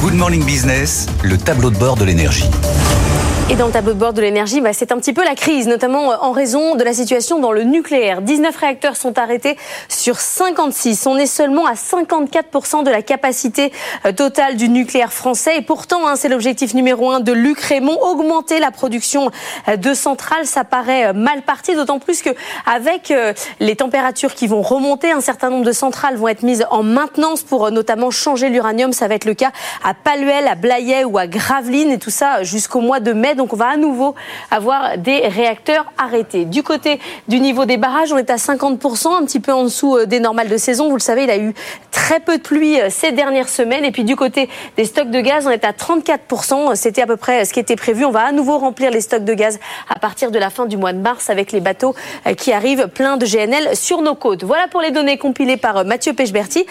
Good Morning Business, le tableau de bord de l'énergie. Et dans le tableau de bord de l'énergie, bah, c'est un petit peu la crise, notamment euh, en raison de la situation dans le nucléaire. 19 réacteurs sont arrêtés sur 56. On est seulement à 54% de la capacité euh, totale du nucléaire français. Et pourtant, hein, c'est l'objectif numéro un de Luc Raymond, augmenter la production euh, de centrales. Ça paraît mal parti, d'autant plus que avec les températures qui vont remonter, un certain nombre de centrales vont être mises en maintenance pour notamment changer l'uranium. Ça va être le cas à Paluel, à Blayet ou à Gravelines, et tout ça jusqu'au mois de mai. Donc on va à nouveau avoir des réacteurs arrêtés. Du côté du niveau des barrages, on est à 50%, un petit peu en dessous euh, des normales de saison. Vous le savez, il a eu très peu de pluie euh, ces dernières semaines. Et puis du côté des stocks de gaz, on est à 34%. C'était à peu près ce qui était prévu. On va à nouveau remplir les stocks de gaz à partir de la fin du mois de mars avec les bateaux euh, qui arrivent pleins de GNL sur nos côtes. Voilà pour les données compilées par Mathieu Pechberti.